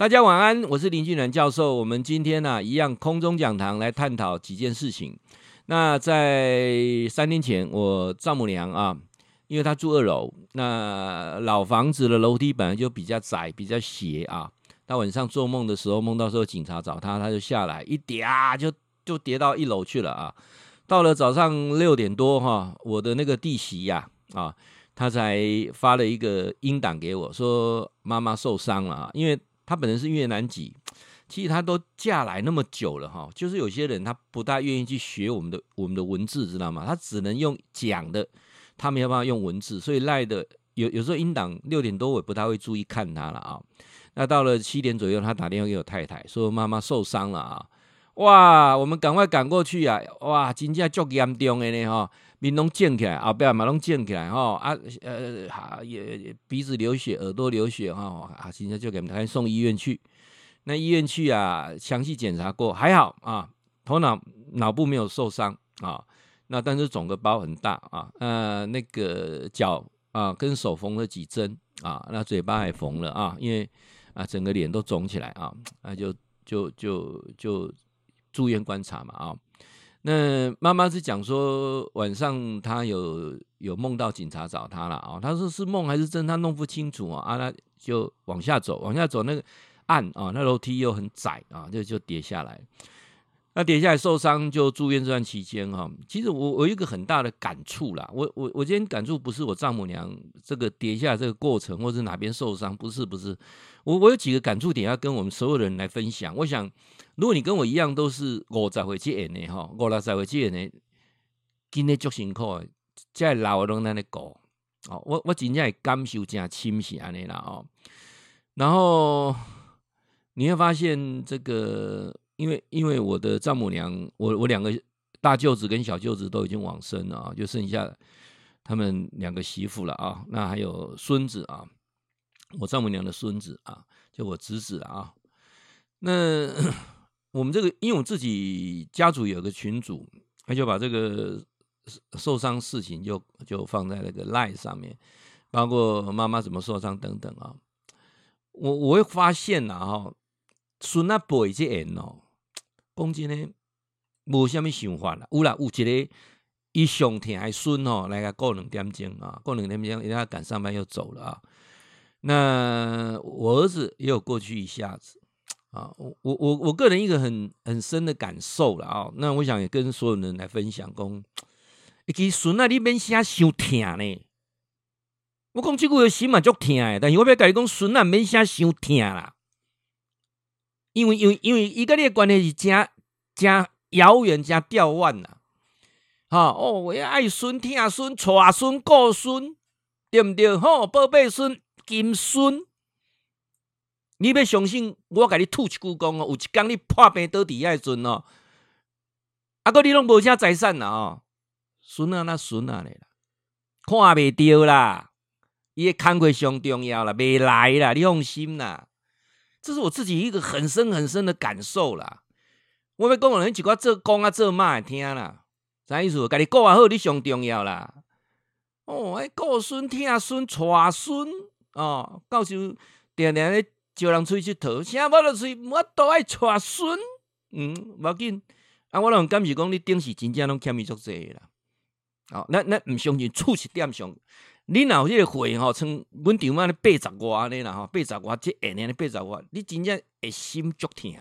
大家晚安，我是林俊南教授。我们今天呢、啊，一样空中讲堂来探讨几件事情。那在三天前，我丈母娘啊，因为她住二楼，那老房子的楼梯本来就比较窄、比较斜啊。她晚上做梦的时候，梦到时候警察找她，她就下来一跌啊，就就跌到一楼去了啊。到了早上六点多哈、我的那个弟媳呀啊，她才发了一个音档给我，说妈妈受伤了啊，因为。他本人是越南籍，其实他都嫁来那么久了哈，就是有些人他不大愿意去学我们的我们的文字，知道吗？他只能用讲的，他没有办法用文字，所以赖的有有时候英档六点多我也不太会注意看他了啊。那到了七点左右，他打电话给我太太说妈妈受伤了啊，哇，我们赶快赶过去啊，哇，真正足严重的呢哈。面拢肿起来，后背嘛拢肿起来，吼啊，呃，哈也鼻子流血，耳朵流血，哈啊，现在就给他们送医院去。那医院去啊，详细检查过，还好啊，头脑脑部没有受伤啊。那但是肿个包很大啊，呃，那个脚啊跟手缝了几针啊，那嘴巴还缝了啊，因为啊整个脸都肿起来啊，那就就就就住院观察嘛啊。那妈妈是讲说晚上她有有梦到警察找她了啊，她说是梦还是真，她弄不清楚啊，啊，那就往下走，往下走那个暗啊，那楼梯又很窄啊，就就跌下来。那跌下来受伤就住院这段期间哈，其实我我有一个很大的感触啦，我我我今天感触不是我丈母娘这个跌下来这个过程，或是哪边受伤，不是不是，我我有几个感触点要跟我们所有人来分享。我想，如果你跟我一样都是五十岁之前的哈，五六十岁之前的，今天足辛苦的，在老的拢在那过哦，我我真正会感受真深是安尼啦哦，然后你会发现这个。因为因为我的丈母娘，我我两个大舅子跟小舅子都已经往生了啊，就剩下他们两个媳妇了啊，那还有孙子啊，我丈母娘的孙子啊，就我侄子啊。那我们这个，因为我自己家族有个群组，他就把这个受伤事情就就放在那个 line 上面，包括妈妈怎么受伤等等啊。我我会发现呐哈，孙那辈这人哦。讲真呢，无啥物想法啦。有啦，有一个伊上疼的孙吼，来个过两点钟啊，过两点钟，人家赶上班又走了啊。那我儿子也有过去一下子啊。我我我个人一个很很深的感受了啊。那我想也跟所有人来分享，讲，其实孙啊，你免啥伤疼呢？我讲这句话心嘛足疼的，但是我要甲你讲，孙啊，免啥伤疼啦。因为因为因为伊甲你诶关系是诚诚遥远、诚吊远呐，哈哦，我要爱孙、疼孙、娶孙、顾孙，对不对？吼，宝贝孙、金孙，你要相信我，甲你吐一句讲哦，有一天你破病倒地爱阵哦，啊，哥你拢无啥财产呐哦，孙啊那孙啊嘞啦，看袂到啦，伊诶工课上重要啦，未来啦，你放心啦。这是我自己一个很深很深的感受啦。我要讲人一寡做公啊做妈的听啦，啥意思？家己顾好，你上重要啦。哦，哎，顾孙、疼孙、带孙哦，到时定定咧招人出去佚佗，啥物都出，我都爱带孙。嗯，无紧。啊，我拢感觉讲你顶时真正拢欠伊足济啦。哦，那那毋相信，处是点上。你若有迄个会吼，像阮丈妈咧八十外安尼啦吼，八十外即下年咧八十外，你真正会心足疼。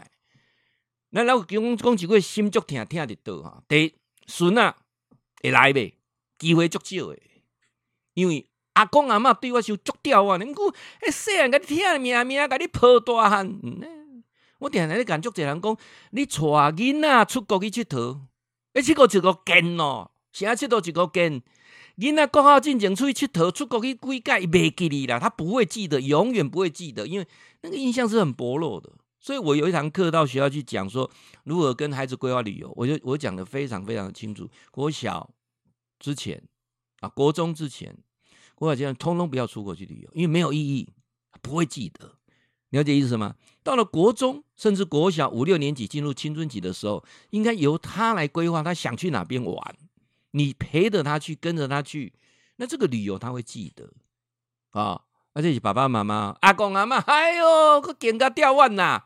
咱老讲讲一句心足疼，疼得到哈。第，孙仔会来袂？机会足少诶，因为阿公阿嬷对我是有足刁啊。恁讲，诶，细汉甲你疼命命，甲你抱大汉。嗯，我定定咧讲足侪人讲，你带囡仔出国去佚佗，一佚佗一个见哦，啥佚佗一个见。囡仔国考进前出去佚佗，出国去几届，伊袂记你啦，他不会记得，永远不会记得，因为那个印象是很薄弱的。所以我有一堂课到学校去讲说，如何跟孩子规划旅游，我就我讲的非常非常的清楚。国小之前啊，国中之前，国小阶段通通不要出国去旅游，因为没有意义，不会记得。了解意思吗？到了国中，甚至国小五六年级进入青春期的时候，应该由他来规划，他想去哪边玩。你陪着他去，跟着他去，那这个旅游他会记得啊。而且是爸爸妈妈、阿公阿妈，哎呦，个肩胛掉腕呐，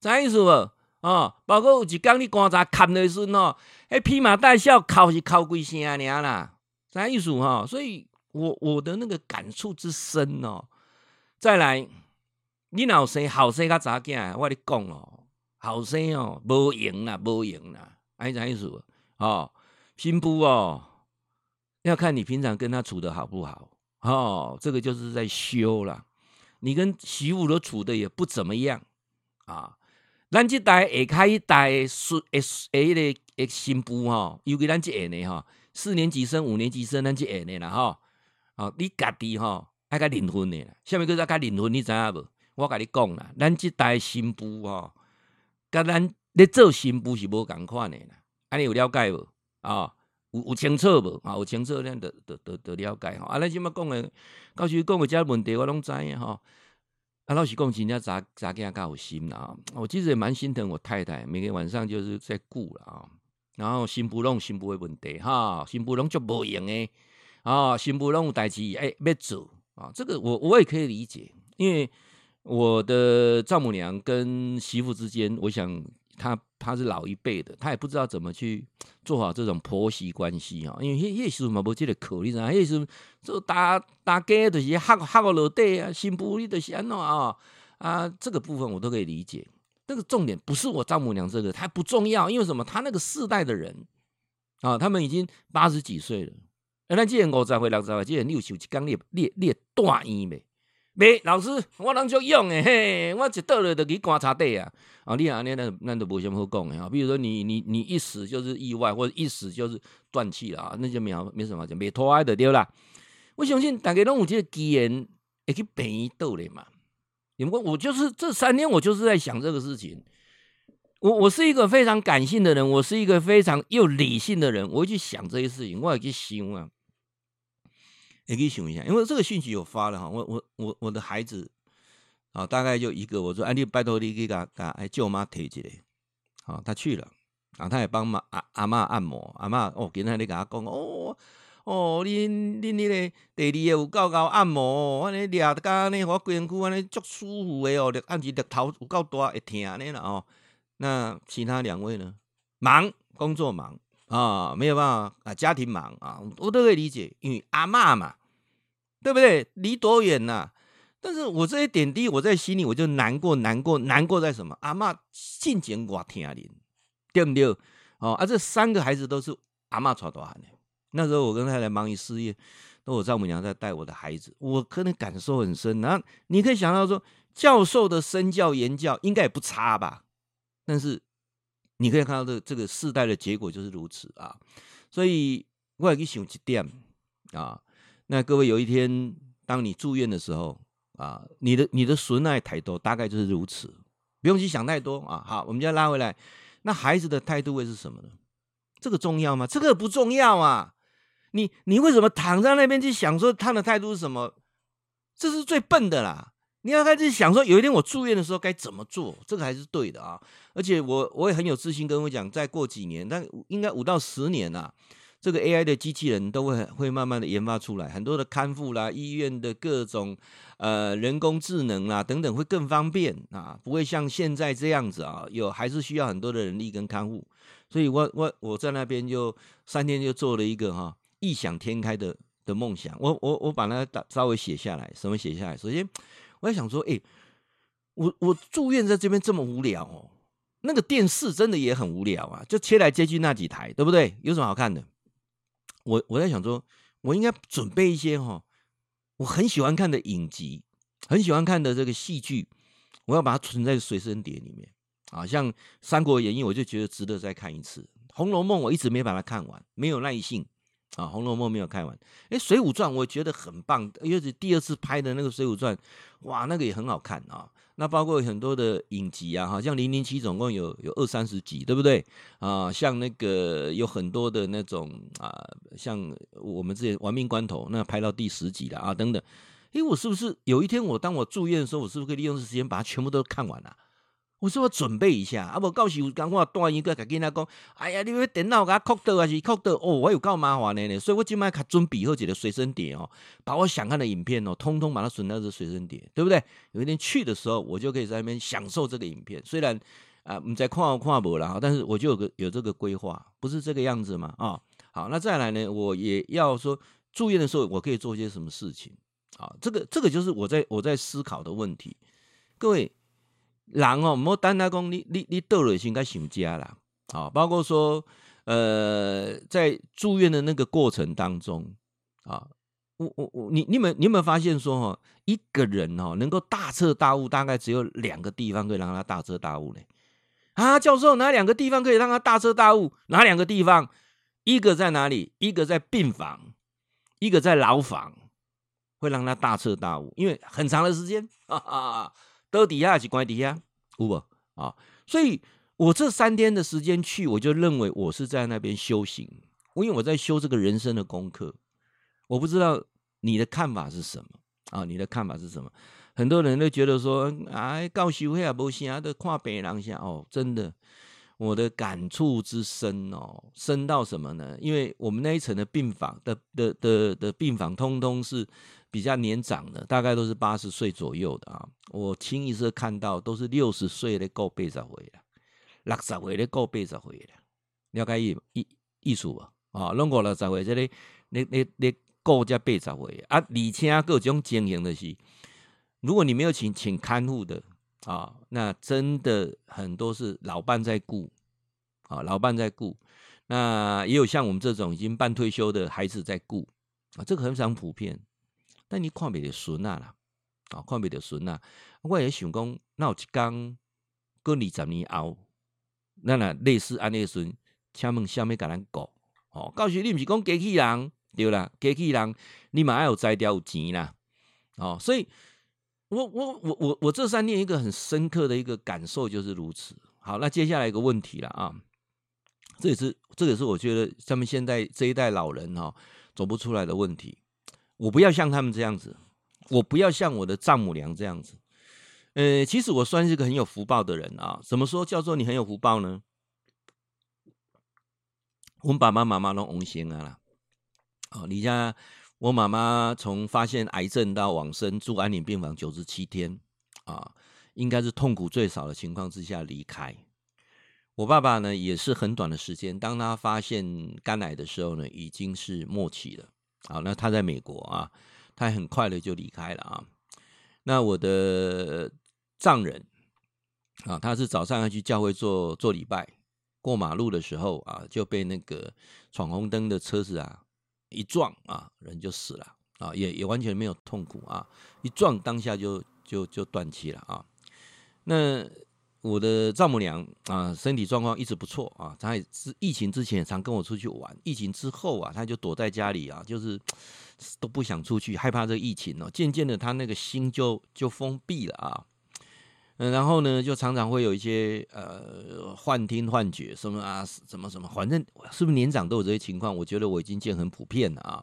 啥意思无？哦，包括有一天你观察看的时候，迄披麻戴孝，哭是哭几声尔啦，啥意思哈？所以我我的那个感触之深哦，再来，你老生好生较早囝，我跟你讲哦，后生哦，无用啦，无用啦，哎，啥意思？哦，新妇哦，要看你平常跟他处得好不好哦，这个就是在修啦。你跟媳妇都处得也不怎么样啊。咱这代下开一代诶，诶诶，迄个诶新妇吼，尤其咱这下呢吼，四年级生、五年级生，咱这下呢啦吼，哦，你家己吼爱甲灵魂的啦，下面叫做甲灵魂，你知影无？我甲你讲啦，咱这代新妇吼，甲咱咧做新妇是无共款的啦，安尼有了解无？啊，有有清楚无？啊，有清楚咱得得得得了解吼。啊，咱即马讲的，到时讲的这问题我拢知影吼。啊，老实讲，真正查查囝较有心啦。我其实也蛮心疼我太太，每天晚上就是在顾了啊。然后新妇拢新妇的问题哈，新妇拢就无用诶啊，新妇拢有代志诶要做啊。这个我我也可以理解，因为我的丈母娘跟媳妇之间，我想。她他是老一辈的，他也不知道怎么去 做好这种婆媳关系啊。因为那时候嘛，不记得考虑噻。那时候就大大家都是黑黑个落地啊，新妇你都是安怎啊啊，这个部分我都可以理解。那个重点不是我丈母娘这个，他不重要，因为什么？他那个世代的人啊，他们已经八十几岁了。那既然五十岁、六十岁，既然你有受一工，你你你大医没？没，老师，我能就用诶，嘿，我一倒了就去观察地啊。啊，你啊，你那那都无什么好讲诶。啊，比如说你你你一死就是意外，或者一死就是断气了啊，那就没有没什么讲，没拖挨的对啦。我相信大家拢有这个机缘会去病院倒咧嘛。你们我就是这三天，我就是在想这个事情。我我是一个非常感性的人，我是一个非常又理性的人，我会去想这些事情，我会去想啊。也可以想一下，因为这个讯息有发了哈，我我我我的孩子啊，大概就一个，我说，哎，你拜托你给他给哎舅妈提起来，好，他去了，然啊，他也帮妈阿阿妈按摩，阿妈哦，今天你给他讲，哦哦，你你你咧第二个有够够按摩，我咧俩刚呢，我规身躯安尼足舒服的哦，按起额头有够大会疼呢了哦。那其他两位呢？忙工作忙。啊、没有办法啊，家庭忙啊，我都可以理解，因为阿嬷嘛，对不对？离多远呐、但是我这些点滴，我在心里我就难过，难过，难过在什么？阿嬷尽情我听您，对不对？哦，啊，这三个孩子都是阿嬷带大汉的。那时候我跟太太忙于事业，都我丈母娘在带我的孩子，我可能感受很深。然后你可以想到说，教授的身教言教应该也不差吧？但是。你可以看到这这个世代的结果就是如此啊，所以我也去想一点啊，那各位有一天当你住院的时候啊，你的你的损爱态度大概就是如此，不用去想太多啊。好，我们就要拉回来，那孩子的态度会是什么呢？这个重要吗？这个不重要啊。你你为什么躺在那边去想说他的态度是什么？这是最笨的啦。你要开始想说，有一天我住院的时候该怎么做，这个还是对的啊！而且我我也很有自信跟我讲，再过几年，但应该五到十年、啊，这个 AI 的机器人都会会慢慢的研发出来，很多的康复啦、医院的各种呃人工智能啦等等会更方便啊，不会像现在这样子啊，有还是需要很多的人力跟看护。所以我我我在那边就三天就做了一个哈异想天开的的梦想，我我我把它打稍微写下来，什么写下来？首先。我在想说，哎、我我住院在这边这么无聊哦，那个电视真的也很无聊啊，就切来切去那几台，对不对？有什么好看的？我我在想说，我应该准备一些哈，我很喜欢看的影集，很喜欢看的这个戏剧，我要把它存在随身碟里面啊。像《三国演义》，我就觉得值得再看一次；《红楼梦》，我一直没把它看完，没有耐性。啊，《红楼梦》没有看完，哎，《水浒传》我觉得很棒，尤其第二次拍的那个《水浒传》，哇，那个也很好看啊。那包括很多的影集啊，好像《零零七》总共有有二三十集，对不对？啊，像那个有很多的那种啊，像我们之前《玩命关头》那拍到第十集了啊，等等。哎，我是不是有一天我当我住院的时候，我是不是可以利用这时间把它全部都看完了啊？我说我准备一下，啊不，到时有讲我带一个，甲囡仔讲，哎呀，你要电脑甲扩到还是扩到？哦，我有够麻烦的呢，所以我今麦卡准备好一个随身碟哦，把我想看的影片哦，通通把它存到这随身碟，对不对？有一天去的时候，我就可以在那边享受这个影片。虽然啊，你在看看不了，但是我就有个有这个规划，不是这个样子嘛？啊、好，那再来呢，我也要说住院的时候，我可以做些什么事情？啊、这个这个就是我在我在思考的问题，各位。人哦，莫单单讲你你你倒了先该想家啦，啊，包括说，呃，在住院的那个过程当中，啊，我我我，你你们你有没有发现说，哈，一个人哦，能够大彻大悟，大概只有两个地方可以让他大彻大悟呢？啊，教授，哪两个地方可以让他大彻大悟？哪两个地方？一个在哪里？一个在病房，一个在牢房，会让他大彻大悟，因为很长的时间，哈哈。到底下还是关底下，有无啊？所以我这三天的时间去，我就认为我是在那边修行，因为我在修这个人生的功课。我不知道你的看法是什么啊？你的看法是什么？很多人都觉得说，哎，教修也无啥，都看病人下哦。真的，我的感触之深哦，深到什么呢？因为我们那一层的病房的的的，的病房，通通是。比较年长的，大概都是八十岁左右的啊。我清一色看到都是六十岁的够八十岁了，六十岁的够八十岁了。了解意意意思吧？啊，拢过六十岁，这里你你你够才八十岁啊。而且各种经营的是，如果你没有请请看护的啊，那真的很多是老伴在顾啊，老伴在顾。那也有像我们这种已经半退休的孩子在顾啊，这个很常普遍。但你看不到孙啊啦，啊，看不到孙啊！我也想讲，那有一天过二十年后，那那类似安尼孙，请问下面甲咱过？哦，告诉你不是讲机器人对啦，机器人你嘛爱有才调有钱啦，哦，所以我我我我我这三年一个很深刻的一个感受就是如此。好，那接下来一个问题了啊，这也是这也是我觉得他们现在这一代老人哈走不出来的问题。我不要像他们这样子，我不要像我的丈母娘这样子。呃，其实我算是个很有福报的人啊。怎么说叫做你很有福报呢？我们爸爸妈妈都往生啊啦。哦，你家我妈妈从发现癌症到往生住安宁病房九十七天啊，应该是痛苦最少的情况之下离开。我爸爸呢也是很短的时间，当他发现肝癌的时候呢，已经是末期了。好，那他在美国啊，他很快的就离开了啊。那我的丈人啊，他是早上要去教会做做礼拜，过马路的时候啊，就被那个闯红灯的车子啊一撞啊，人就死了啊，也也完全没有痛苦啊，一撞当下就就就断气了啊。那我的丈母娘啊，身体状况一直不错啊。她也是疫情之前常跟我出去玩，疫情之后啊，她就躲在家里啊，就是 都不想出去，害怕这个疫情哦。渐渐的，她那个心就就封闭了啊。嗯，然后呢，就常常会有一些呃幻听幻觉，什么啊，什么什么，反正是不是年长都有这些情况？我觉得我已经见很普遍了啊。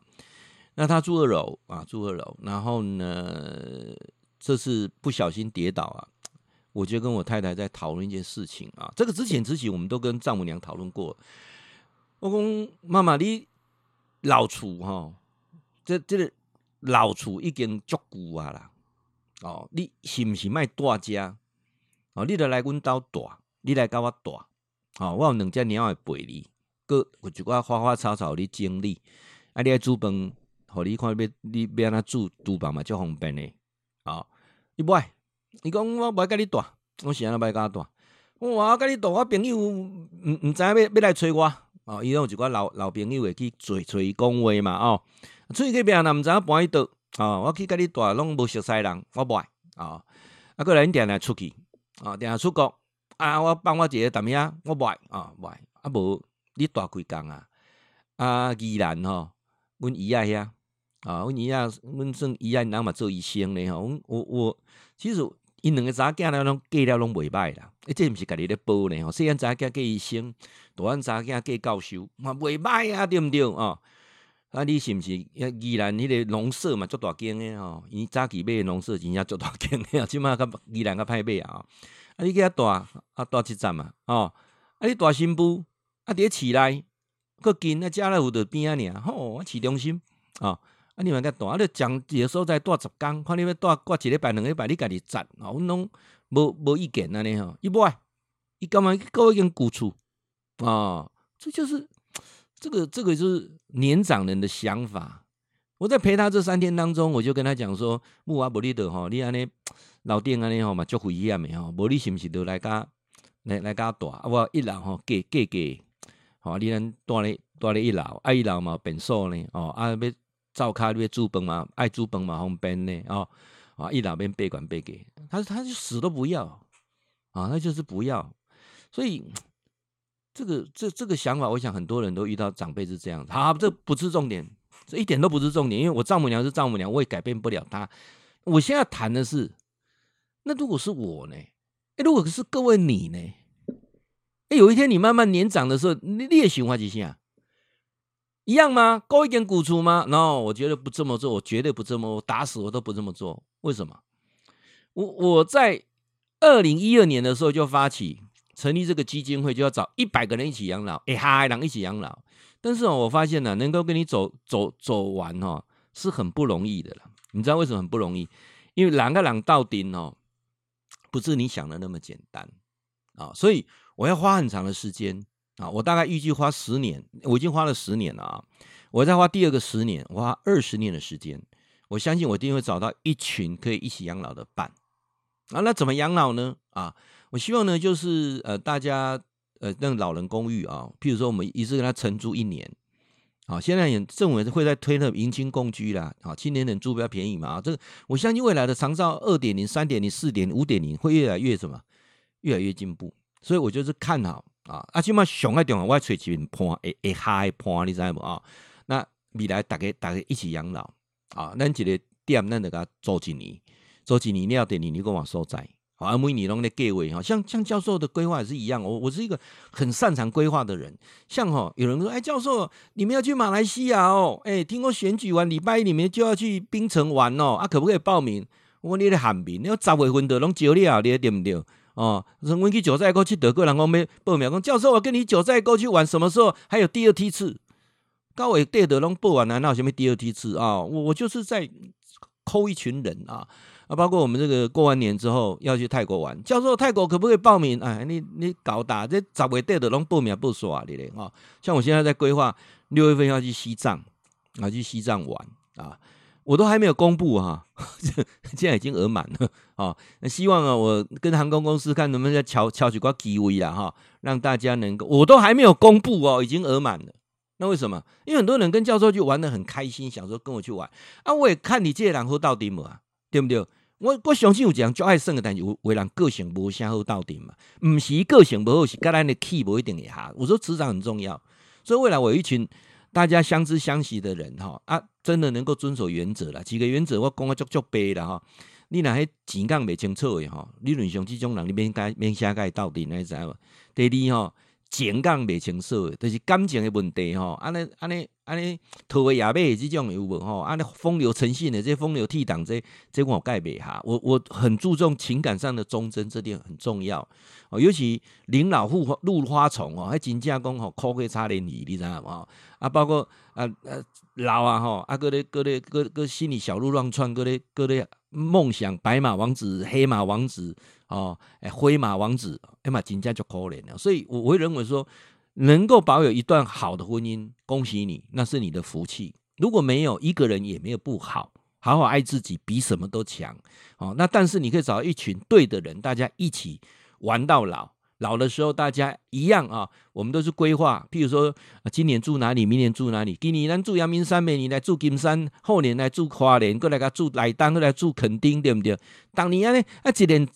那她住二楼啊，住二楼，然后呢，这次不小心跌倒啊。我就跟我太太在讨论一件事情啊，这个之前之前我们都跟丈母娘讨论过。我讲妈妈，你老厝哈，这这个老厝已经足够啊啦。哦，你是不是卖大家？哦，你得来阮兜住，你来跟我住。哦，我有两只猫会陪你，搁有一寡花花草草你整理。啊，你爱煮饭，互你看要你要安怎煮，厨房嘛足方便的。哦，你不爱。伊讲我不爱跟你住，我是安怎不爱跟他住。我话我跟你住，我朋友毋毋知影要要来找我。哦，伊拢有一寡老老朋友会去找找伊讲话嘛。哦，出去边若毋知影搬去倒。哦，我去跟你住，拢无熟悉人，我不爱。哦，啊，过来你定定出去。哦，定定出国。啊，我帮我一个谈咩？我不爱。哦，不爱。啊，无你住几工啊？啊，宜兰吼，阮姨仔遐。啊，阮姨仔，阮算姨仔，人嘛做医生咧吼。我我我，其实。因两个查囝了拢嫁了拢袂歹啦，伊，这毋是家己咧报呢吼。虽然查囝嫁医生，大汉查囝嫁教授，嘛袂歹啊，对毋对哦？啊，你是毋是？依然迄个农舍嘛，足大间诶吼。伊早期买农舍真正足大间诶，即马较依然较歹买啊。啊，啊，你计较大啊大一站嘛，哦，啊，你大新妇啊，伫咧市内阁近啊，家乐福的边啊，尔吼，市中心啊，啊，你嘛甲大，啊，你讲一个所在住十工，看你要住过一礼拜两礼拜，你家己赚，啊，阮拢无无意见安尼吼，伊买，伊干嘛搞一间古厝啊？这就是这个这个就是年长人的想法。我在陪他这三天当中，我就跟他讲说：木阿伯利德吼，你安尼老店安尼吼嘛，足危险的吼，无你是毋是都来甲来来甲大？我一楼吼，隔隔隔，吼，你咱住咧住咧一楼，啊一楼嘛便所呢，哦，啊要灶骹要煮饭嘛，爱煮饭嘛方便呢，哦，啊一楼免闭管闭给，他他就死都不要，啊，那就是不要，所以这个这这个想法，我想很多人都遇到长辈是这样，好，这不是重点。这一点都不是重点，因为我丈母娘是丈母娘，我也改变不了她。我现在谈的是，那如果是我呢？哎，如果是各位你呢？哎，有一天你慢慢年长的时候，你你也喜欢几下？一样吗？高一点股出吗？no，我绝对不这么做，我绝对不这么，我打死我都不这么做。为什么？我我在二零一二年的时候就发起成立这个基金会，就要找一百个人一起养老，哎嗨，人一起养老。但是哦，我发现呢，能够跟你走走走完哦，是很不容易的了。你知道为什么很不容易？因为两个人到顶哦，不是你想的那么简单啊。所以我要花很长的时间啊。我大概预计花十年，我已经花了十年了啊。我再花第二个十年，我花二十年的时间。我相信我一定会找到一群可以一起养老的伴啊。那怎么养老呢？啊，我希望呢，就是呃，大家。呃，那个老人公寓啊，譬如说我们一次跟他承租一年，啊，现在也政府会在推那迎亲共居啦，啊，青年人住比较便宜嘛，啊，这个我相信未来的长照二点零、三点零、四点、五点零会越来越什么，越来越进步，所以我就是看好啊，啊，起码上海电话我吹几遍盘，会会嗨盘，你知道不啊？那未来大家大家一起养老啊，咱一个店咱就给他做几年，做几年了，点你你跟我所在。啊，每年拢咧计划哈，像像教授的规划也是一样。我我是一个很擅长规划的人。像哈，有人说，哎，教授，你们要去马来西亚哦，哎，听说选举完礼拜一你们就要去槟城玩哦，啊，可不可以报名？我说你咧喊名，你要十月份的拢招了，你对不对？哦，说我去九寨沟去德国，人讲要报名，讲教授，我跟你九寨沟去玩，什么时候还有第二梯次？高伟对的拢报完了，那有什么第二梯次啊？我我就是在抠一群人啊。啊，包括我们这个过完年之后要去泰国玩，教授，泰国可不可以报名？哎，你你搞大这十月底的拢报名不说啊，你嘞啊，像我现在在规划六月份要去西藏，啊，去西藏玩啊，我都还没有公布哈，现在已经额满了啊。那希望啊，我跟航空公司看能不能再敲敲几挂机位了哈，让大家能够，我都还没有公布哦，已经额满了。那为什么？因为很多人跟教授去玩得很开心，想说跟我去玩啊，我也看你这人好到底嘛，对不对？我我相信有这样就爱胜的，但是有为人个性无啥好到底嘛，不是个性不好，是跟咱的气不一定会合。我说磁场很重要，所以未来我有一群大家相知相惜的人哈啊，真的能够遵守原则了。几个原则我讲啊足足背了哈，你那些钱讲未清楚的哈，理论上这种人你免该免瞎该到底，你知道吗？第二吼。情感未清楚的，就是感情的问题吼。安尼安尼安尼，土味亚尾这种有无吼？安尼风流成性的，这风流倜傥，这这我盖袂哈。我我很注重情感上的忠贞，这点很重要。哦，尤其临老护入花丛哦，还真正讲吼，可以差点你，你知道吗？啊，包括啊啊老啊吼，啊，搁咧搁咧搁搁心里小鹿乱窜，搁咧搁咧梦想白马王子、黑马王子。哦，哎，灰马王子，哎嘛，真正就可怜了。所以，我会认为说，能够保有一段好的婚姻，恭喜你，那是你的福气。如果没有，一个人也没有不好，好好爱自己，比什么都强。哦，那但是你可以找一群对的人，大家一起玩到老，老的时候大家一样啊。我们都是规划，譬如说，今年住哪里，明年住哪里。今年咱住阳明山，明年来住金山，后年来住花莲，过来个住来丹，过来住垦丁，对不对？当年呢，啊，一年。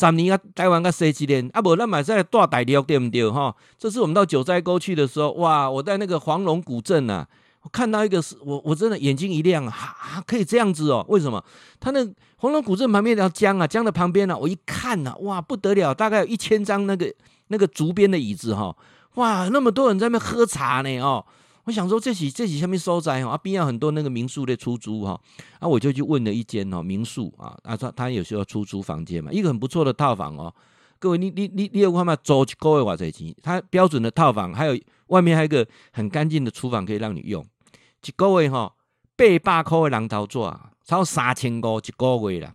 十年啊，台湾个十几年啊，不，咱买在大大陆对不对哈？这次我们到九寨沟去的时候，哇！我在那个黄龙古镇呐，我看到一个是，我我真的眼睛一亮啊，可以这样子哦？为什么？他那黄龙古镇旁边一条江啊，江的旁边呢，我一看呐，哇，不得了，大概有一千张那个那个竹编的椅子哈，哇，那么多人在那边喝茶呢哦。我想说这是这是下面所在哈，啊边上很多那个民宿的出租哈，啊我就去问了一间哦民宿啊，啊他他有时候出租房间嘛，一个很不错的套房哦，各位，你你你你有看吗？租一个月偌济钱？它标准的套房，还有外面还有一个很干净的厨房可以让你用。一个月哈，八百块的人头纸，超三千五一个月啦，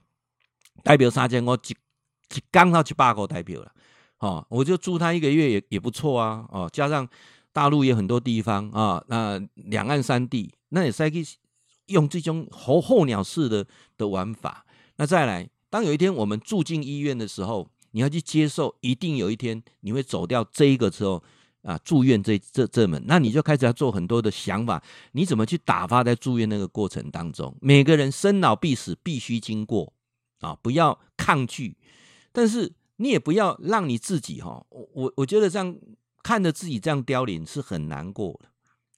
代表三千五一一刚好一百块代表了。哦，我就住他一个月也也不错啊。哦，加上大陆也很多地方啊，那两岸三地，那也可以用这种候候鸟式的的玩法。那再来，当有一天我们住进医院的时候，你要去接受，一定有一天你会走掉这一个时候啊，住院这这这门，那你就开始要做很多的想法，你怎么去打发在住院那个过程当中？每个人生老病死必须经过啊，不要抗拒，但是。你也不要让你自己哈，我我我觉得这样看着自己这样凋零是很难过的，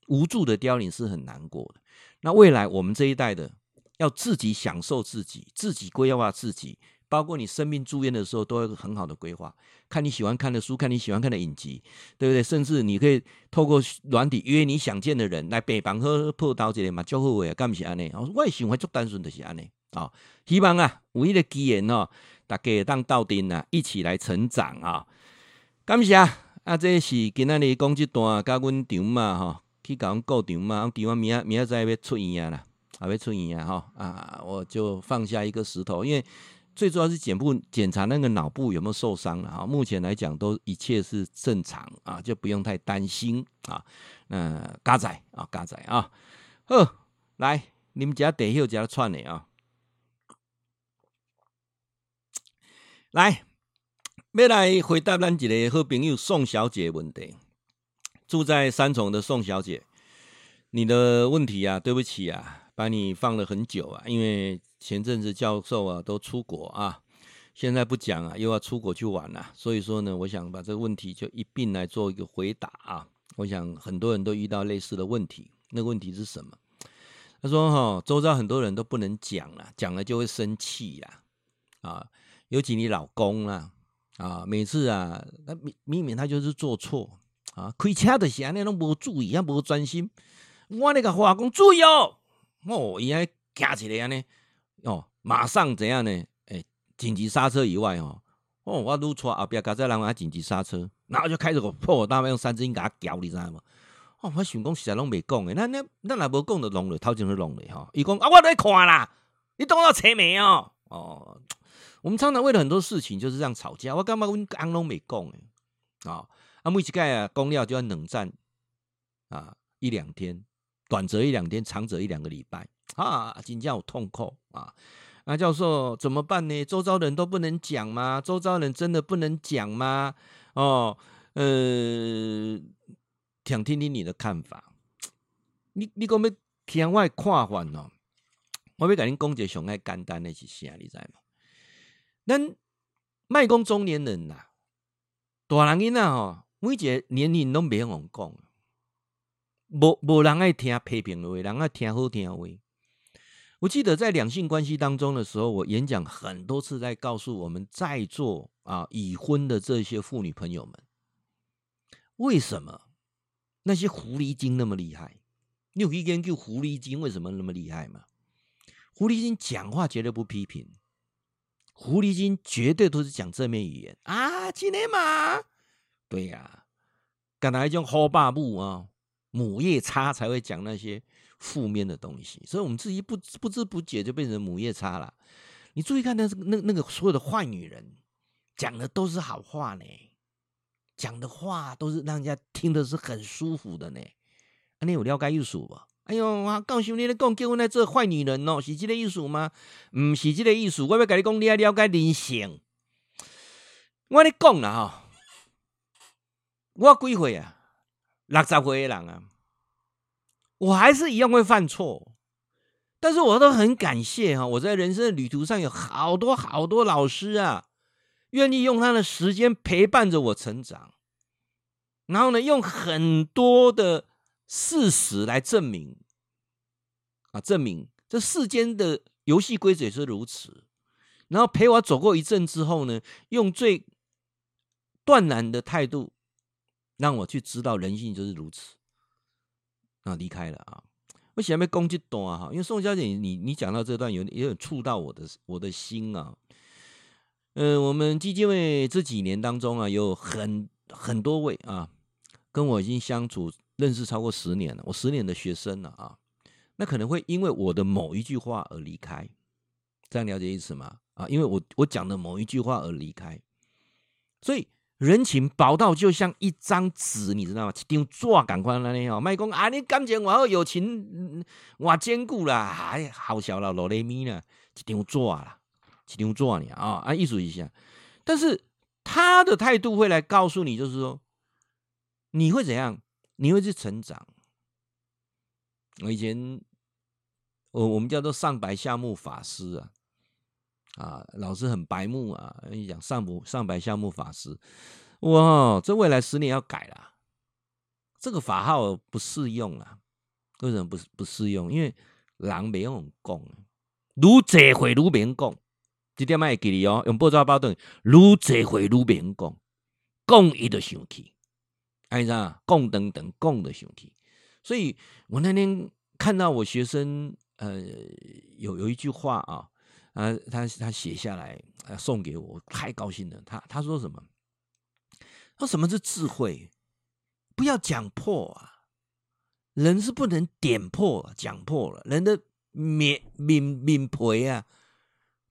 无助的凋零是很难过的。那未来我们这一代的要自己享受自己，自己规划自己，包括你生病住院的时候都有很好的规划。看你喜欢看的书，看你喜欢看的影集，对不对？甚至你可以透过软体约你想见的人来北房喝破刀这类嘛，就会啊，干不起安呢？我也喜欢做单纯的是安呢啊，希望啊，唯一的机缘哦。大家当斗阵啊，一起来成长啊！感谢啊，这是今仔日讲这段，甲阮丈嘛吼，去甲阮顾丈嘛，阮丈嘛明仔明仔载要出院啊啦，还要出院啊吼啊！我就放下一个石头，因为最主要是检部检查那个脑部有没有受伤了啊。目前来讲都一切是正常啊，就不用太担心啊。嗯，加载啊，加载啊，好，来，你们家等一下家串的啊。来，要来回答咱一个好朋友宋小姐问题。住在三重的宋小姐，你的问题啊，对不起啊，把你放了很久啊，因为前阵子教授啊都出国啊，现在不讲啊，又要出国去玩了啊，所以说呢，我想把这个问题就一并来做一个回答啊。我想很多人都遇到类似的问题，那个问题是什么？他说哈，周遭很多人都不能讲了，讲了就会生气呀，啊。尤其你老公啊，啊，每次啊，他明明明他就是做错啊，开车的时候你拢无注意，也无专心。我那个话讲注意哦，哦，伊还夹起来呢，哦，马上怎样呢？诶、紧急刹车以外哦，哦，我撸错后边夹在人家紧急刹车，然后就开始个破大骂，用三字经给他咬，你知道吗？哦，我想讲实在拢未讲诶，那那那若无讲就弄了，头前就弄了哈。伊讲啊，我在看啦，你当我车没哦？哦。我们常常为了很多事情就是这样吵架。我干嘛跟安龙美讲诶？啊，阿木一盖啊，公料就要冷战啊一两天，短则一两天，长则一两个礼拜啊，真叫我痛苦啊！那教授怎么办呢？周遭人都不能讲吗？周遭人真的不能讲吗？哦，呃，想听听你的看法。你你讲要听我的看法哦？我要跟你讲一个上爱简单的是啥，你知道吗？咱卖讲中年人呐、啊，大人囡仔吼，每一个年龄拢免往讲，无无人爱听批评的话，人爱听好听的话。我记得在两性关系当中的时候，我演讲很多次，在告诉我们在座啊已婚的这些妇女朋友们，为什么那些狐狸精那么厉害？你有研究狐狸精为什么那么厉害吗？狐狸精讲话绝对不批评。狐狸精绝对都是讲正面语言啊，真的吗？对呀、啊，刚才一种好霸母啊，母夜叉才会讲那些负面的东西，所以我们自己不不知不觉就变成母夜叉了。你注意看那，那那个所有的坏女人讲的都是好话呢，讲的话都是让人家听的是很舒服的呢。你有了解意思不？哎呦，我告诉你咧讲，结婚来做坏女人哦，是这个意思吗？唔是这个意思。我要跟你讲，你要了解人性。我跟你讲啦哈，我几岁啊？六十岁的人啊，我还是一样会犯错，但是我都很感谢哈，我在人生的旅途上有好多好多老师啊，愿意用他的时间陪伴着我成长，然后呢，用很多的。事实来证明啊，证明这世间的游戏规则也是如此。然后陪我走过一阵之后呢，用最断然的态度让我去知道人性就是如此。啊，离开了啊！我想被攻击多啊哈，因为宋小姐你你讲到这段有有点触到我的我的心啊。呃，我们基金会这几年当中啊，有很很多位啊，跟我已经相处认识超过十年了，我十年的学生了啊，那可能会因为我的某一句话而离开，这样了解意思吗？啊，因为我我讲的某一句话而离开，所以。人情薄到就像一张纸，你知道吗？一张纸赶快来你哦，卖公啊，你感情我好有情，我坚固啦，哎，好小了，罗雷米呢，一张纸啦，一张纸你啊啊，意思一下。但是他的态度会来告诉你，就是说你会怎样？你会去成长。我以前我我们叫做上白下木法师啊。啊，老师很白目啊！你讲上不上白下木法师，哇，这未来十年要改了，这个法号不适用了。为什么不不适用？因为人没用讲，愈济会愈免讲，这点卖给你哦。用报纸报等，愈济会愈免讲，讲伊就生气，哎呀，共等等共的兄弟。所以我那天看到我学生，呃，有有一句话啊。啊，他他写下来，送给我，太高兴了。他他说什么？他说什么是智慧？不要讲破啊！人是不能点破、讲破了。人的面面面皮啊，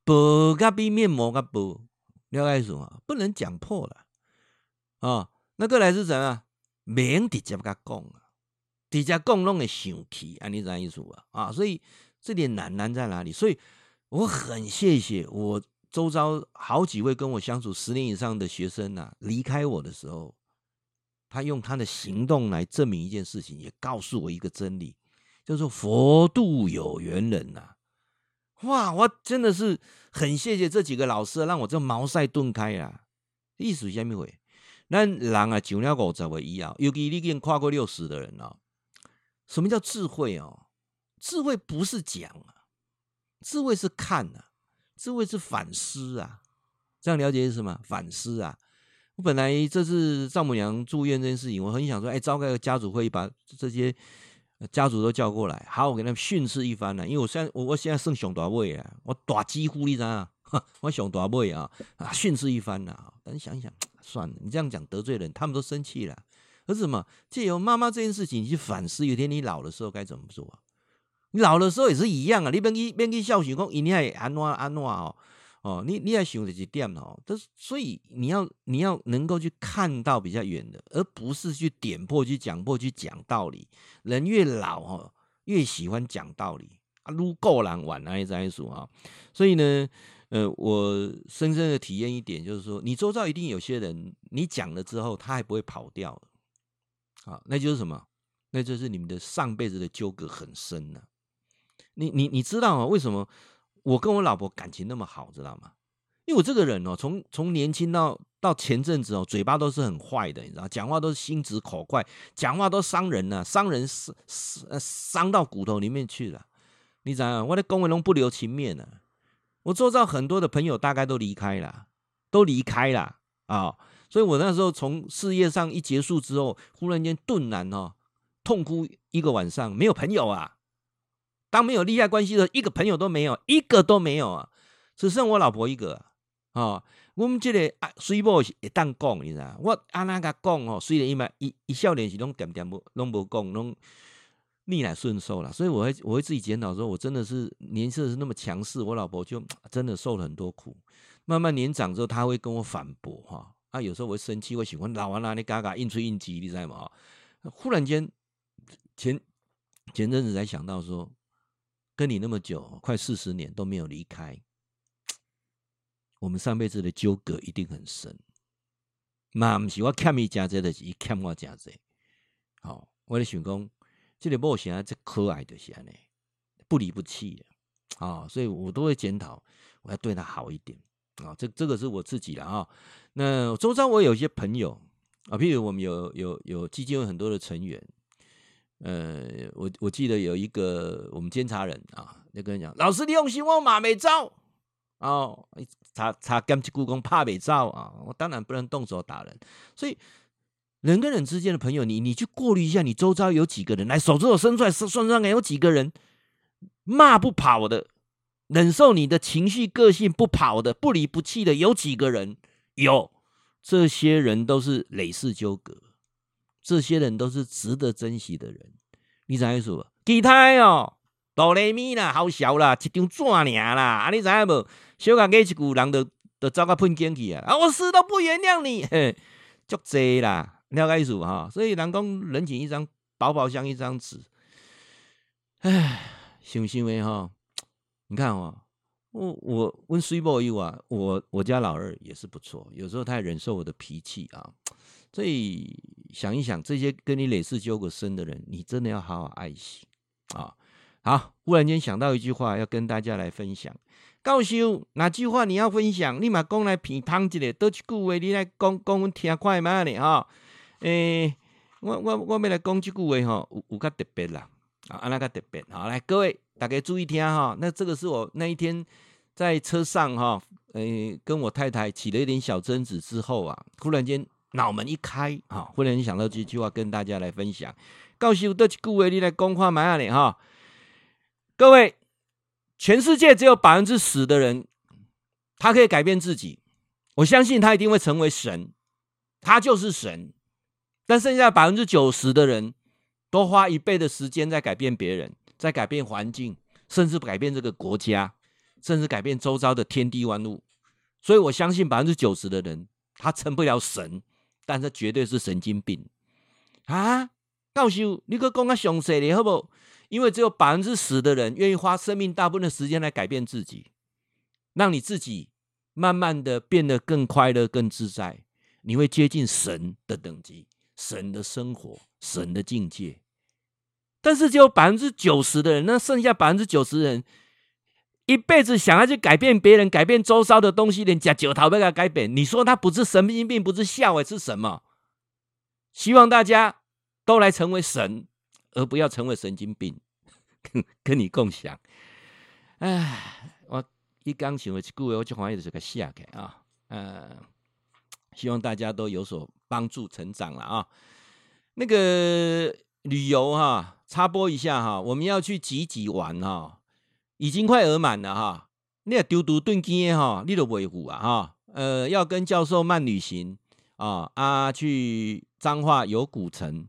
薄甲比面膜甲薄，了解什么？不能讲破了啊、那个来是什么免直接甲讲啊，直接讲拢会生气，安尼啥意思啊？啊，所以这点难难在哪里？所以。我很谢谢我周遭好几位跟我相处十年以上的学生呐、啊，离开我的时候，他用他的行动来证明一件事情，也告诉我一个真理，就是佛度有缘人呐、啊。哇，我真的是很谢谢这几个老师，让我这茅塞顿开啊。意思是什么会？咱人啊，上了五十岁以后，尤其你已经跨过六十的人哦，什么叫智慧哦？智慧不是讲。智慧是看、啊，智慧是反思啊，这样了解是什么？反思啊！我本来这次丈母娘住院这件事情，我很想说，哎，召开个家族会议，把这些家族都叫过来，好，我给他们训斥一番呢、因为我现在我我现在剩熊大尾啊，我大几乎你知道 我熊大尾啊啊，训斥一番呐、但想想，算了，你这样讲得罪人，他们都生气了。而是什么？借由妈妈这件事情，去反思，有一天你老的时候该怎么做？你老的时候也是一样啊，你别去别去孝顺讲，你还安怎安怎哦哦，你你还想着一点哦，这所以你要你要能够去看到比较远的，而不是去点破、去讲破、去讲道理。人越老哦，越喜欢讲道理啊，撸够人玩啊，一再说啊。所以呢，呃，我深深的体验一点，就是说，你周遭一定有些人，你讲了之后，他还不会跑掉啊，那就是什么？那就是你们的上辈子的纠葛很深呢、你你你知道吗？为什么我跟我老婆感情那么好，知道吗？因为我这个人哦，从从年轻到到前阵子哦，嘴巴都是很坏的，你知道，讲话都是心直口快，讲话都伤人呐，伤人伤伤到骨头里面去了。你知道，我的公文龙不留情面呢。我周遭很多的朋友大概都离开了，都离开了啊，所以我那时候从事业上一结束之后，忽然间顿然哦，痛哭一个晚上，没有朋友啊。当没有利害关系的，一个朋友都没有，一个都没有啊，只剩我老婆一个啊。哦、我们这个啊，水某是会当讲，你知道？我安那个讲哦，虽然伊嘛，一一少年是拢点点不拢无讲，拢逆来顺受了。所以我会我会自己检讨说，我真的是年轻的是那么强势，我老婆就真的受了很多苦。慢慢年长之后，她会跟我反驳哈。啊，有时候我会生气，我喜欢老王那里嘎嘎硬吹硬挤，你知道吗？忽然间前前阵子才想到说。跟你那么久，快四十年都没有离开，我们上辈子的纠葛一定很深。嘛，不是我欠伊加济的，是伊欠我加济。好，我在想讲，这个某些这可爱的些呢，不离不弃的啊，所以我都会检讨，我要对他好一点啊。这这个是我自己的啊。那周遭我有一些朋友啊，譬如我们有有有基金会很多的成员。呃，我我记得有一个我们监察人啊，那个人讲，老师你用心，我马没招哦，查查监察故宫怕没招啊，我当然不能动手打人，所以人跟人之间的朋友，你你去过滤一下，你周遭有几个人来手指头伸出来，算算看有几个人骂不跑的，忍受你的情绪个性不跑的不离不弃的有几个人？有，这些人都是累世纠葛，这些人都是值得珍惜的人。你知影说？其他哦，哆来咪啦，好笑啦，一张纸尔啦。啊，你知影无？小甲给一句人都都走到喷进去啊！啊，我死都不原谅你，嘿，足济啦，了解意思哈？所以人讲人情一张，薄薄像一张纸。唉，想想的哈。你看哦，我我温水某有啊，我我家老二也是不错，有时候他也忍受我的脾气啊，所以想一想，这些跟你累世纠葛深的人，你真的要好好爱惜啊。好，忽然间想到一句话，要跟大家来分享。教授，哪句话你要分享？你嘛讲来评判一下，多一句话你来讲讲，我听快慢的哈？诶、欸，我我我要来讲这句话哈，有有较特别啦，啊，安那个特别，好来各位。大家注意听哈，那这个是我那一天在车上哈，诶，跟我太太起了一点小争执之后啊，忽然间脑门一开哈，忽然想到这句话跟大家来分享。告诉多几句话，你来讲话买下来哈。各位，全世界只有百分之十的人，他可以改变自己，我相信他一定会成为神，他就是神。但剩下百分之九十的人，都花一倍的时间在改变别人。在改变环境，甚至改变这个国家，甚至改变周遭的天地万物。所以我相信百分之九十的人，他成不了神，但是绝对是神经病啊！教授，你可讲个详细点好不？因为只有百分之十的人愿意花生命大部分的时间来改变自己，让你自己慢慢的变得更快乐、更自在，你会接近神的等级、神的生活、神的境界。但是只有百分之九十的人，那剩下百分之九十人，一辈子想要去改变别人、改变周遭的东西，连假九桃被他改变。你说他不是神经病，不是笑话，是什么？希望大家都来成为神，而不要成为神经病，跟跟你共享。哎，我一刚想了这句话，我就怀疑是个下给啊，嗯，希望大家都有所帮助、成长了啊。那个旅游哈。插播一下哈，我们要去集集玩哈，已经快额满了哈。你要丢丢断机哈，你都维护啊哈。呃，要跟教授慢旅行啊啊，去彰化有古城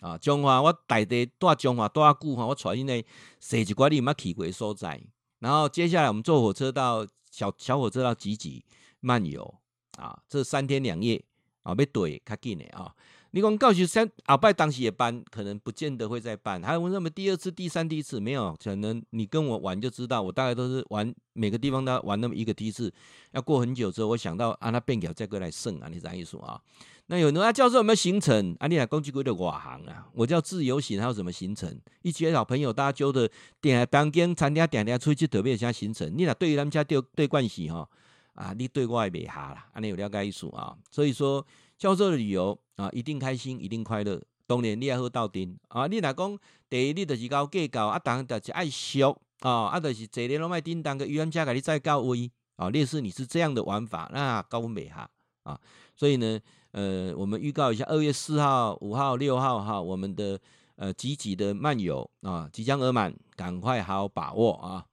啊，彰化我带的带彰化多久哈？我带因为设计管理嘛去过所在，然后接下来我们坐火车到小小火车到集集漫游啊，这三天两夜啊，要对较紧的啊。你讲告诉三阿拜当时也办，可能不见得会再办。还有那么第二次、第三、第一次没有，可能你跟我玩就知道，我大概都是玩每个地方都要玩那么一个梯次，要过很久之后，我想到啊，那变表再过来胜啊，你啥意思啊？那有人啊，教授有没有行程？啊，你来讲几句的外行啊，我叫自由行，还有什么行程？一群老朋友大家揪的点当间餐厅点点出去特别像行程，你俩对于他们家对对关系哈啊，你对外没哈啦，啊，你有了解意思啊？所以说。教授的旅游啊，一定开心，一定快乐。当然你也好到顶啊！你若讲第一，你就是搞计较啊，当然就是爱俗啊，啊，就是坐咧拢卖叮当个游览车，给你再高位啊。类似你是这样的玩法，那高美哈啊。所以呢，呃，我们预告一下，二月四号、五号、六号哈，我们的呃积极的漫游啊，即将额满，赶快好好把握啊。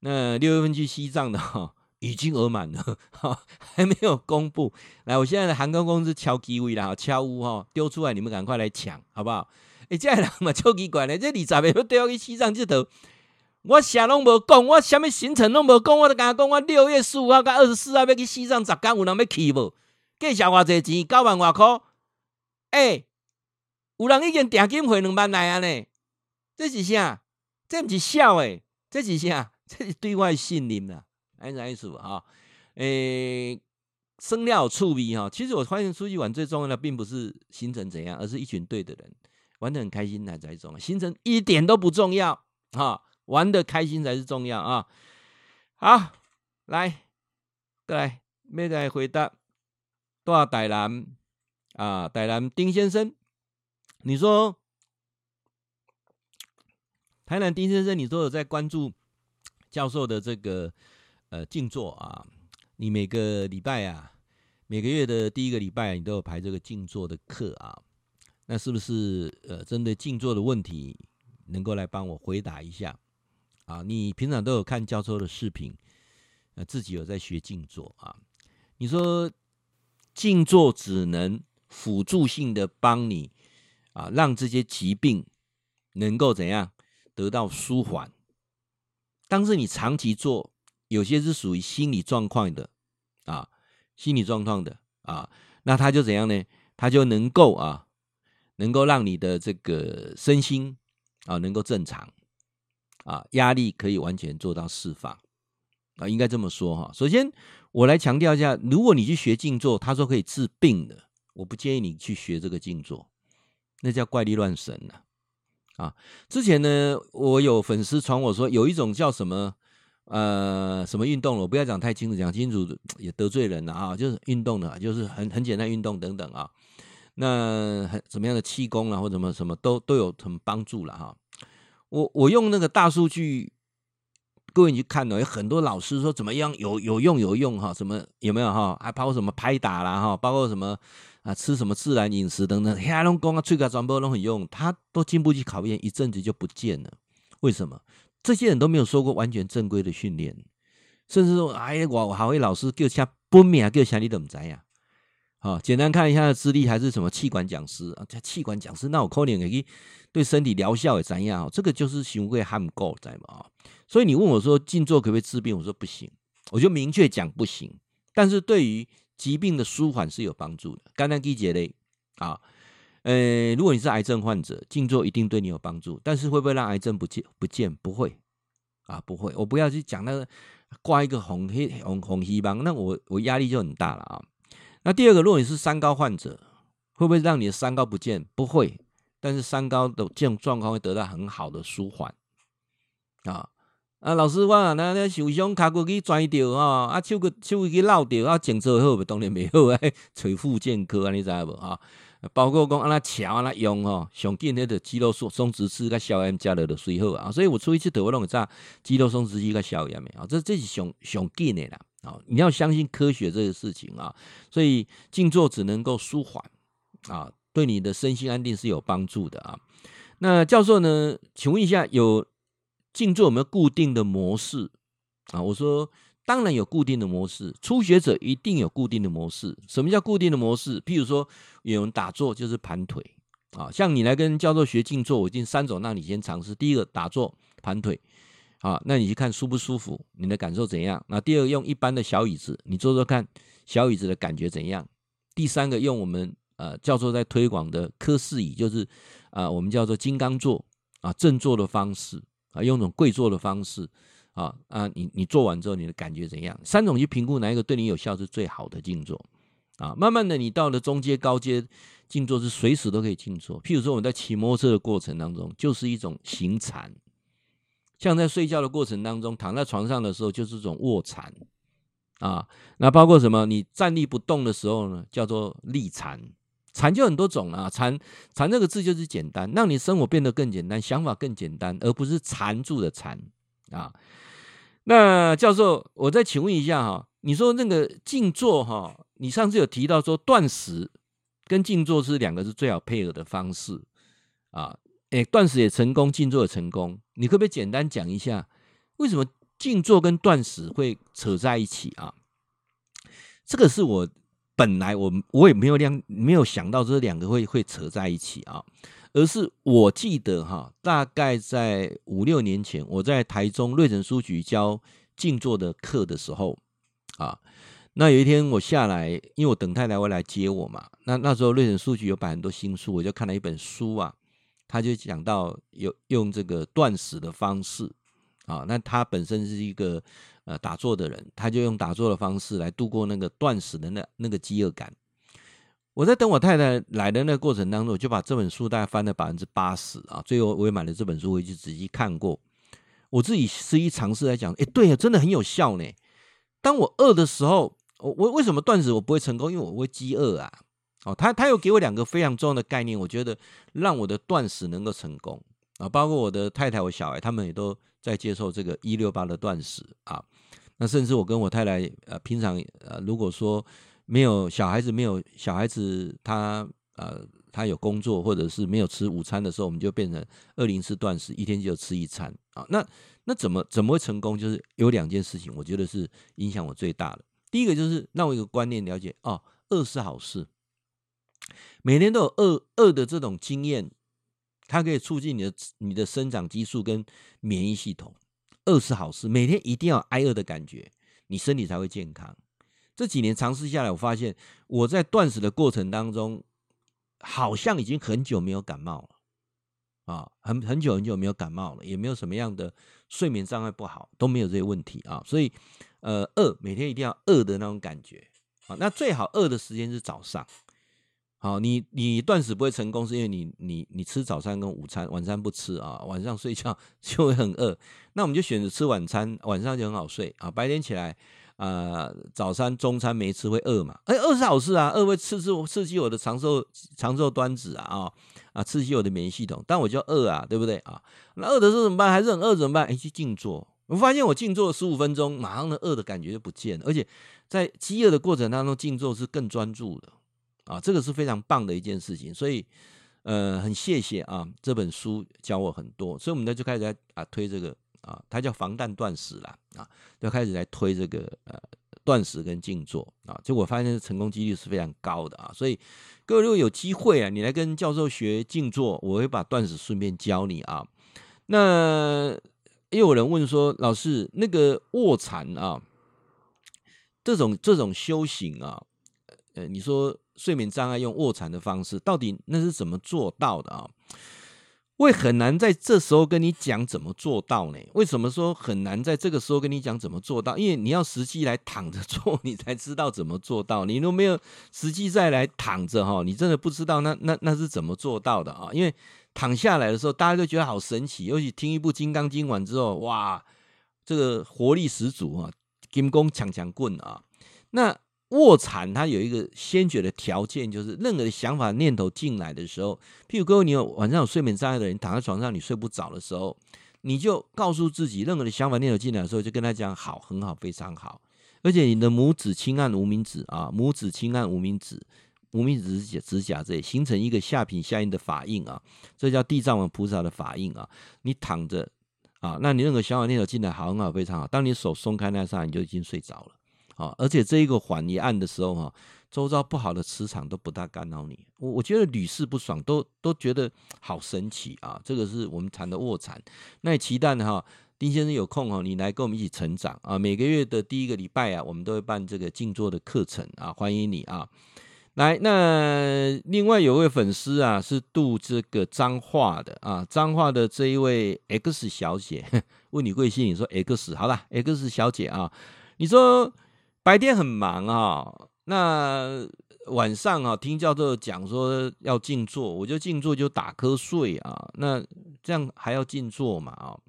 那六月份去西藏的哈。已经额满了，哈，还没有公布。来，我现在的航空公司敲机位了，敲屋哈，丢出来，你们赶快来抢，好不好？哎、欸，这人嘛，超奇怪嘞，这二十个要对我去西藏这头，我啥拢无讲，我啥物行程拢无讲，我都跟他讲，我六月十五号到二十四号要去西藏，十天有人要去无？计小偌济钱，九万外块。哎、有人已经订金汇两万来啊呢，这是啥？这不是笑诶，这是啥？这是对外信任呐。还是意思哈，诶，生料醋味哈。其实我发现出去玩最重要的，并不是行程怎样，而是一群对的人，玩的很开心才重要。行程一点都不重要哈，玩的开心才是重要啊。好，来，再来，没再回答。多少台南啊？台南丁先生，你说，台南丁先生，你说有在关注教授的这个？呃，静坐啊，你每个礼拜啊，每个月的第一个礼拜，你都有排这个静坐的课啊。那是不是呃，针对静坐的问题，能够来帮我回答一下？啊，你平常都有看教授的视频，呃，自己有在学静坐啊。你说静坐只能辅助性的帮你啊，让这些疾病能够怎样得到舒缓。但是你长期做，有些是属于心理状况的啊，心理状况的啊，那他就怎样呢？他就能够啊，能够让你的这个身心啊，能够正常啊，压力可以完全做到释放啊，应该这么说哈。首先。我来强调一下，如果你去学静坐，他说可以治病的，我不建议你去学这个静坐，那叫怪力乱神呐！啊，之前呢，我有粉丝传我说有一种叫什么呃什么运动了，我不要讲太清楚，讲清楚也得罪人了啊，就是运动的，就是很很简单运动等等啊，那很什么样的气功啊或者什么什么都都有什么帮助了哈。我我用那个大数据。各位，你去看哦，有很多老师说怎么样有有用有用哈，什么有没有哈？还包括什么拍打啦哈，包括什么啊吃什么自然饮食等等，黑龙江啊，吹个传播都很用，他都经不起考验，一阵子就不见了。为什么？这些人都没有受过完全正规的训练，甚至说，哎呀，我我还会老师叫下本名叫啥你都不知呀？好，简单看一下他的资历，还是什么气管讲师啊？这气管讲师那我可能可以对身体疗效也怎样？这个就是行为还不够，在嘛啊？所以你问我说静坐可不可以治病？我说不行，我就明确讲不行。但是对于疾病的舒缓是有帮助的。刚刚记姐嘞啊，呃，如果你是癌症患者，静坐一定对你有帮助。但是会不会让癌症不见？不见不会啊，不会。我不要去讲那个挂一个红黑红红黑帮，那我我压力就很大了啊。那第二个，如果你是三高患者，会不会让你的三高不见？不会。但是三高的这种状况会得到很好的舒缓啊。啊，老师，我那那受伤，脚骨去拽掉啊，啊，手骨手去落掉啊，检测好不？当然没好哎，找复健科啊，你知道不啊？包括讲安那桥安那用吼，上紧那个肌肉松松弛剂跟消炎加了的水好啊，所以我出去去得我拢会炸肌肉松弛剂跟消炎的啊，这这是上上紧的啦啊！你要相信科学这个事情啊，所以静坐只能够舒缓啊，对你的身心安定是有帮助的啊。那教授呢？请问一下有。静坐有没有固定的模式啊？我说当然有固定的模式，初学者一定有固定的模式。什么叫固定的模式？譬如说有人打坐就是盘腿啊，像你来跟教授学静坐，我一定三种让你先尝试。第一个打坐盘腿啊，那你去看舒不舒服，你的感受怎样？那第二个用一般的小椅子，你坐坐看小椅子的感觉怎样？第三个用我们呃教授在推广的科氏椅，就是啊我们叫做金刚坐啊正坐的方式。啊，用种跪坐的方式，啊啊，你你做完之后，你的感觉怎样？三种去评估哪一个对你有效是最好的静坐，啊，慢慢的你到了中阶、高阶静坐是随时都可以静坐。譬如说我们在骑摩托车的过程当中，就是一种行禅；像在睡觉的过程当中，躺在床上的时候就是一种卧禅，啊，那包括什么？你站立不动的时候呢，叫做立禅。禅就很多种啊，禅禅这个字就是简单，让你生活变得更简单，想法更简单，而不是缠住的缠啊。那教授，我再请问一下哈，你说那个静坐哈，你上次有提到说断食跟静坐是两个是最好配合的方式啊。诶，断食也成功，静坐也成功，你可不可以简单讲一下，为什么静坐跟断食会扯在一起啊？这个是我。本来我我也没有量没有想到这两个会会扯在一起啊，而是我记得哈，大概在五六年前，我在台中瑞成书局教静坐的课的时候啊，那有一天我下来，因为我等太太会来接我嘛，那那时候瑞成书局有摆很多新书，我就看了一本书啊，他就讲到有用这个断食的方式啊，那他本身是一个。呃，打坐的人，他就用打坐的方式来度过那个断食的那那个饥饿感。我在等我太太来的那个过程当中，我就把这本书大概翻了百分之八十啊。最后我也买了这本书回去仔细看过。我自己实际尝试来讲，哎，对呀，真的很有效呢。当我饿的时候，我我为什么断食我不会成功？因为我会饥饿啊。哦，他他又给我两个非常重要的概念，我觉得让我的断食能够成功啊。包括我的太太、我小孩，他们也都在接受这个一六八的断食啊。那甚至我跟我太太，呃，平常呃，如果说没有小孩子，没有小孩子，他呃，他有工作或者是没有吃午餐的时候，我们就变成二零四断食，一天就吃一餐啊。那那怎么怎么会成功？就是有两件事情，我觉得是影响我最大的。第一个就是让我一个观念了解哦，饿是好事，每天都有饿饿的这种经验，它可以促进你的你的生长激素跟免疫系统。饿是好事，每天一定要挨饿的感觉，你身体才会健康。这几年尝试下来，我发现我在断食的过程当中，好像已经很久没有感冒了啊，很很久很久没有感冒了，也没有什么样的睡眠障碍不好，都没有这些问题啊。所以，呃，饿每天一定要饿的那种感觉啊。那最好饿的时间是早上。好，你你断食不会成功，是因为你你你吃早餐跟午餐，晚餐不吃啊，晚上睡觉 就会很饿。那我们就选择吃晚餐，晚上就很好睡啊。白天起来、呃，早餐、中餐没吃会饿嘛？哎，饿是好事啊，饿会刺激刺激我的长寿长寿端子啊啊啊，刺激我的免疫系统。但我就饿啊，对不对啊？那饿的时候怎么办？还是很饿怎么办？哎，去静坐。我发现我静坐十五分钟，马上的饿的感觉就不见了，而且在饥饿的过程当中，静坐是更专注的。啊，这个是非常棒的一件事情，所以，呃，很谢谢啊，这本书教我很多，所以我们呢就开始在啊推这个啊，它叫防弹断食啦，啊，就开始来推这个呃断食跟静坐啊，结果发现成功几率是非常高的啊，所以各位如果有机会啊，你来跟教授学静坐，我会把断食顺便教你啊。那也有人问说，老师那个卧禅啊，这种这种修行啊，呃，你说。睡眠障碍用卧禅的方式，到底那是怎么做到的啊？我也很难在这时候跟你讲怎么做到呢？为什么说很难在这个时候跟你讲怎么做到？因为你要实际来躺着做，你才知道怎么做到。你都没有实际再来躺着哈，你真的不知道那那那是怎么做到的啊？因为躺下来的时候，大家都觉得好神奇，尤其听一部《金刚经》完之后，哇，这个活力十足啊，金刚强强棍啊，那。卧禅它有一个先决的条件，就是任何的想法念头进来的时候，譬如各位你有晚上有睡眠障碍的人躺在床上你睡不着的时候，你就告诉自己，任何的想法念头进来的时候，就跟他讲好，很好，非常好。而且你的拇指轻按无名指啊，拇指轻按无名指，无名指指甲指甲这里形成一个下品下印的法印啊，这叫地藏王菩萨的法印啊。你躺着啊，那你任何想法念头进来，好，很好，非常好。当你手松开那刹，你就已经睡着了。啊，而且这一个环一按的时候，哈，周遭不好的磁场都不大干扰你。我我觉得屡试不爽，都都觉得好神奇啊！这个是我们谈的卧禅。那也期待哈，丁先生有空哈，你来跟我们一起成长啊！每个月的第一个礼拜啊，我们都会办这个静坐的课程啊，欢迎你啊！来，那另外有位粉丝啊，是度这个彰化的啊，彰化的这一位 X 小姐，问你贵姓？你说 X 好了，X 小姐啊，你说。白天很忙啊，那晚上啊，听教授讲说要静坐，我就静坐就打瞌睡啊，那这样还要静坐嘛？啊，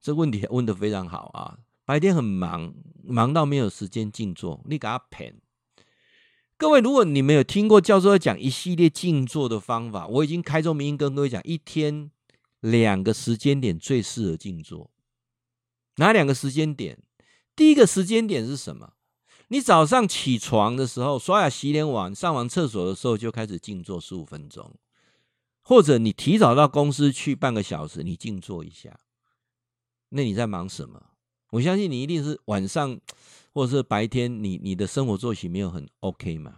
这问题问的非常好啊。白天很忙，忙到没有时间静坐，你给他骗。各位，如果你没有听过教授讲一系列静坐的方法，我已经开宗明义跟各位讲，一天两个时间点最适合静坐。哪两个时间点？第一个时间点是什么？你早上起床的时候，刷牙、洗脸完，上完厕所的时候就开始静坐十五分钟，或者你提早到公司去半个小时，你静坐一下。那你在忙什么？我相信你一定是晚上或者是白天你，你的生活作息没有很 OK 嘛，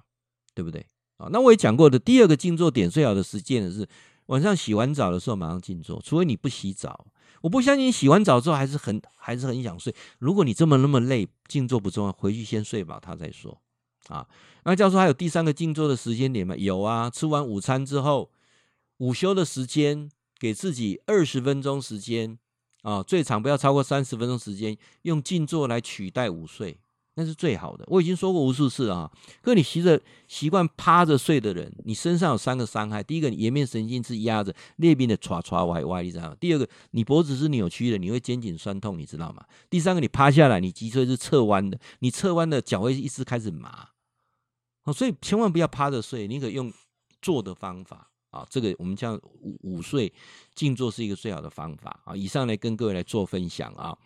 对不对？啊，那我也讲过的，第二个静坐点最好的时间是晚上洗完澡的时候马上静坐，除非你不洗澡。我不相信洗完澡之后还是很还是很想睡。如果你这么那么累，静坐不重要，回去先睡吧，他再说。啊，那教授还有第三个静坐的时间点吗？有啊，吃完午餐之后，午休的时间，给自己二十分钟时间啊，最长不要超过三十分钟时间，用静坐来取代午睡。那是最好的，我已经说过无数次了啊。可你习着习惯趴着睡的人，你身上有三个伤害：第一个，你颜面神经是压着，裂变的唰唰歪歪，你知道吗？第二个，你脖子是扭曲的，你会肩颈酸痛，你知道吗？第三个，你趴下来，你脊椎是侧弯的，你侧弯的脚会一直开始麻。所以千万不要趴着睡，你可以用坐的方法啊。这个我们叫午午睡静坐是一个最好的方法啊。以上来跟各位来做分享啊。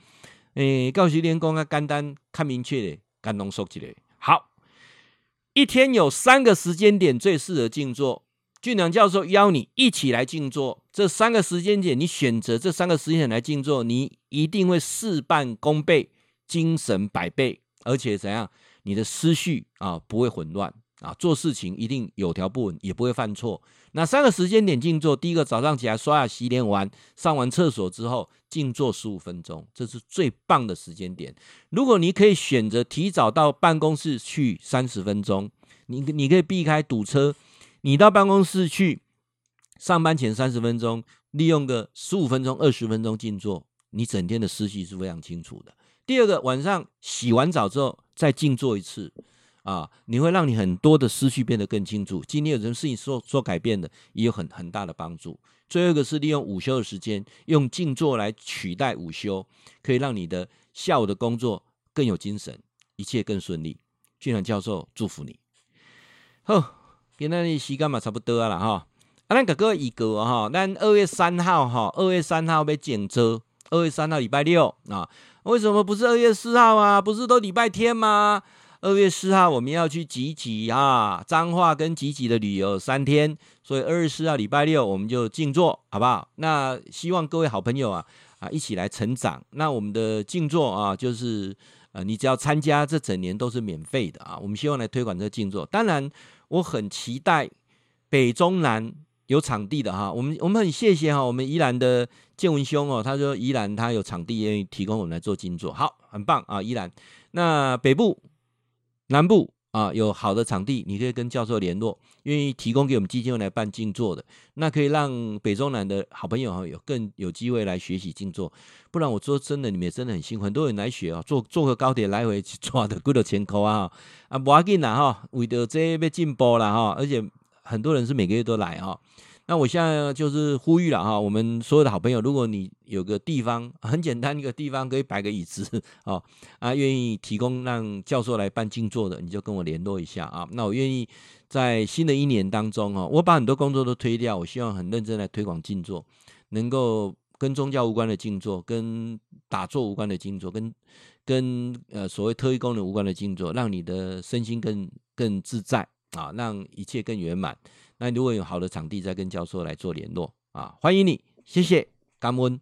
诶，告诉练功啊，简单、看明确的，干浓缩起来。好，一天有三个时间点最适合静坐。俊良教授邀你一起来静坐，这三个时间点，你选择这三个时间点来静坐，你一定会事半功倍，精神百倍，而且怎样，你的思绪啊不会混乱啊，做事情一定有条不紊，也不会犯错。那三个时间点静坐，第一个早上起来刷牙洗脸完，上完厕所之后静坐十五分钟，这是最棒的时间点。如果你可以选择提早到办公室去三十分钟，你你可以避开堵车。你到办公室去上班前三十分钟，利用个十五分钟、二十分钟静坐，你整天的思绪是非常清楚的。第二个，晚上洗完澡之后再静坐一次，啊，你会让你很多的思绪变得更清楚。今天有什么事情说说改变的，也有很很大的帮助。最后一个是利用午休的时间，用静坐来取代午休，可以让你的下午的工作更有精神，一切更顺利。俊良教授祝福你。好。今天的时间嘛差不多了哈，啊，咱个个预告哈，咱二月三号哈，二月三号要静坐，二月三号礼拜六啊，为什么不是二月四号啊？不是都礼拜天吗？二月四号我们要去集集啊，彰化跟集集的旅游三天，所以二月四号礼拜六我们就静坐，好不好？那希望各位好朋友啊啊一起来成长。那我们的静坐啊，就是呃，你只要参加，这整年都是免费的啊。我们希望来推广这个静坐，当然。我很期待北中南有场地的哈，我们我们很谢谢哈，我们宜兰的建文兄哦，他说宜兰他有场地愿意提供我们来做静坐，好，很棒啊，宜兰。那北部、南部啊有好的场地，你可以跟教授联络，愿意提供给我们基金会来办静坐的，那可以让北中南的好朋友哈有更有机会来学习静坐。不然我说真的，你们也真的很辛苦，很多人来学啊，坐坐个高铁来回去抓的几多钱块啊，啊，不要紧啦哈，为了这要进步了哈，而且很多人是每个月都来哈。那我现在就是呼吁了哈，我们所有的好朋友，如果你有个地方很简单一个地方可以摆个椅子 哦，啊，愿意提供让教授来办静坐的，你就跟我联络一下啊。那我愿意在新的一年当中哈，我把很多工作都推掉，我希望很认真来推广静坐，能够。跟宗教无关的静坐，跟打坐无关的静坐，跟跟呃所谓特异功能无关的静坐，让你的身心更更自在啊，让一切更圆满。那如果有好的场地，再跟教授来做联络啊，欢迎你，谢谢，感恩。